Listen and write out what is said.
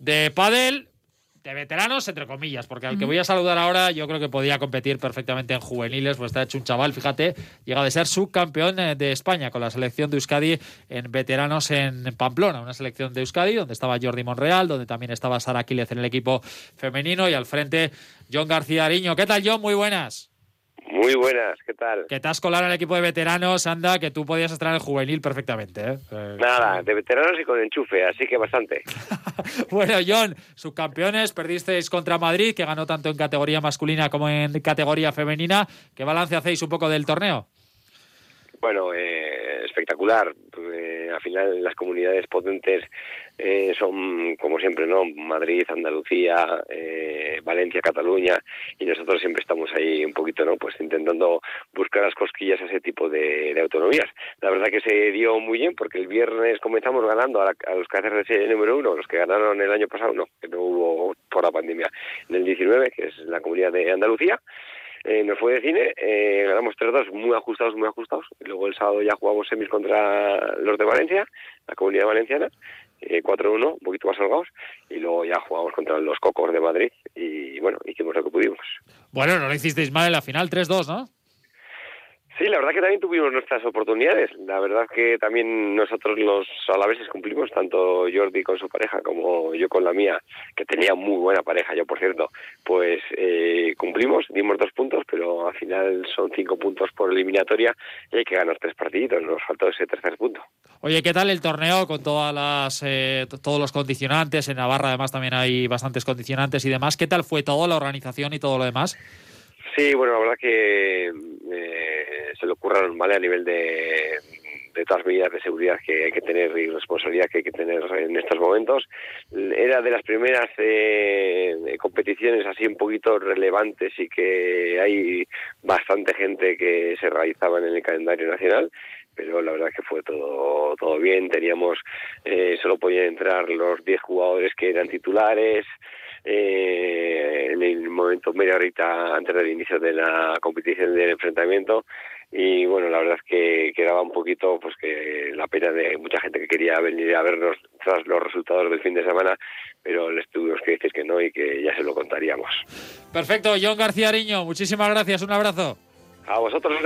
de pádel de veteranos, entre comillas, porque al que voy a saludar ahora yo creo que podía competir perfectamente en juveniles, pues está hecho un chaval, fíjate, llega de ser subcampeón eh, de España con la selección de Euskadi en veteranos en Pamplona, una selección de Euskadi donde estaba Jordi Monreal, donde también estaba Sara Aquiles en el equipo femenino y al frente John García Ariño. ¿Qué tal, John? Muy buenas. Muy buenas, ¿qué tal? Que te has colado en el equipo de veteranos, anda, que tú podías estar en el juvenil perfectamente. ¿eh? Nada, de veteranos y con enchufe, así que bastante. bueno, John, subcampeones, perdisteis contra Madrid, que ganó tanto en categoría masculina como en categoría femenina. ¿Qué balance hacéis un poco del torneo? Bueno, eh, espectacular. Eh, al final las comunidades potentes eh, son, como siempre, ¿no? Madrid, Andalucía, eh, Valencia, Cataluña, y nosotros siempre estamos ahí un poquito, ¿no? Pues intentando buscar las cosquillas a ese tipo de, autonomías. La verdad que se dio muy bien porque el viernes comenzamos ganando a, los KCRC número uno, los que ganaron el año pasado, no, que no hubo por la pandemia, en el 19, que es la comunidad de Andalucía. Eh, nos fue de cine, eh, ganamos 3-2 muy ajustados, muy ajustados. Luego el sábado ya jugamos semis contra los de Valencia, la comunidad valenciana, eh, 4-1, un poquito más holgados. Y luego ya jugamos contra los Cocos de Madrid y bueno, hicimos lo que pudimos. Bueno, no lo hicisteis mal en la final, 3-2, ¿no? Sí, la verdad que también tuvimos nuestras oportunidades. La verdad que también nosotros los alaveses cumplimos, tanto Jordi con su pareja como yo con la mía, que tenía muy buena pareja, yo por cierto, pues eh, cumplimos, dimos dos puntos, pero al final son cinco puntos por eliminatoria y hay que ganar tres partiditos, nos faltó ese tercer punto. Oye, ¿qué tal el torneo con todas las, eh, todos los condicionantes? En Navarra además también hay bastantes condicionantes y demás. ¿Qué tal fue toda la organización y todo lo demás? Sí, bueno, la verdad que eh, se le ocurraron ¿vale? a nivel de, de todas las medidas de seguridad que hay que tener y responsabilidad que hay que tener en estos momentos. Era de las primeras eh, competiciones así un poquito relevantes y que hay bastante gente que se realizaba en el calendario nacional pero la verdad que fue todo todo bien teníamos eh, solo podían entrar los 10 jugadores que eran titulares eh, en el momento media horita antes del inicio de la competición del enfrentamiento y bueno la verdad es que quedaba un poquito pues que la pena de mucha gente que quería venir a vernos tras los resultados del fin de semana pero les tuvimos que decir que no y que ya se lo contaríamos. Perfecto John García Ariño muchísimas gracias un abrazo. A vosotros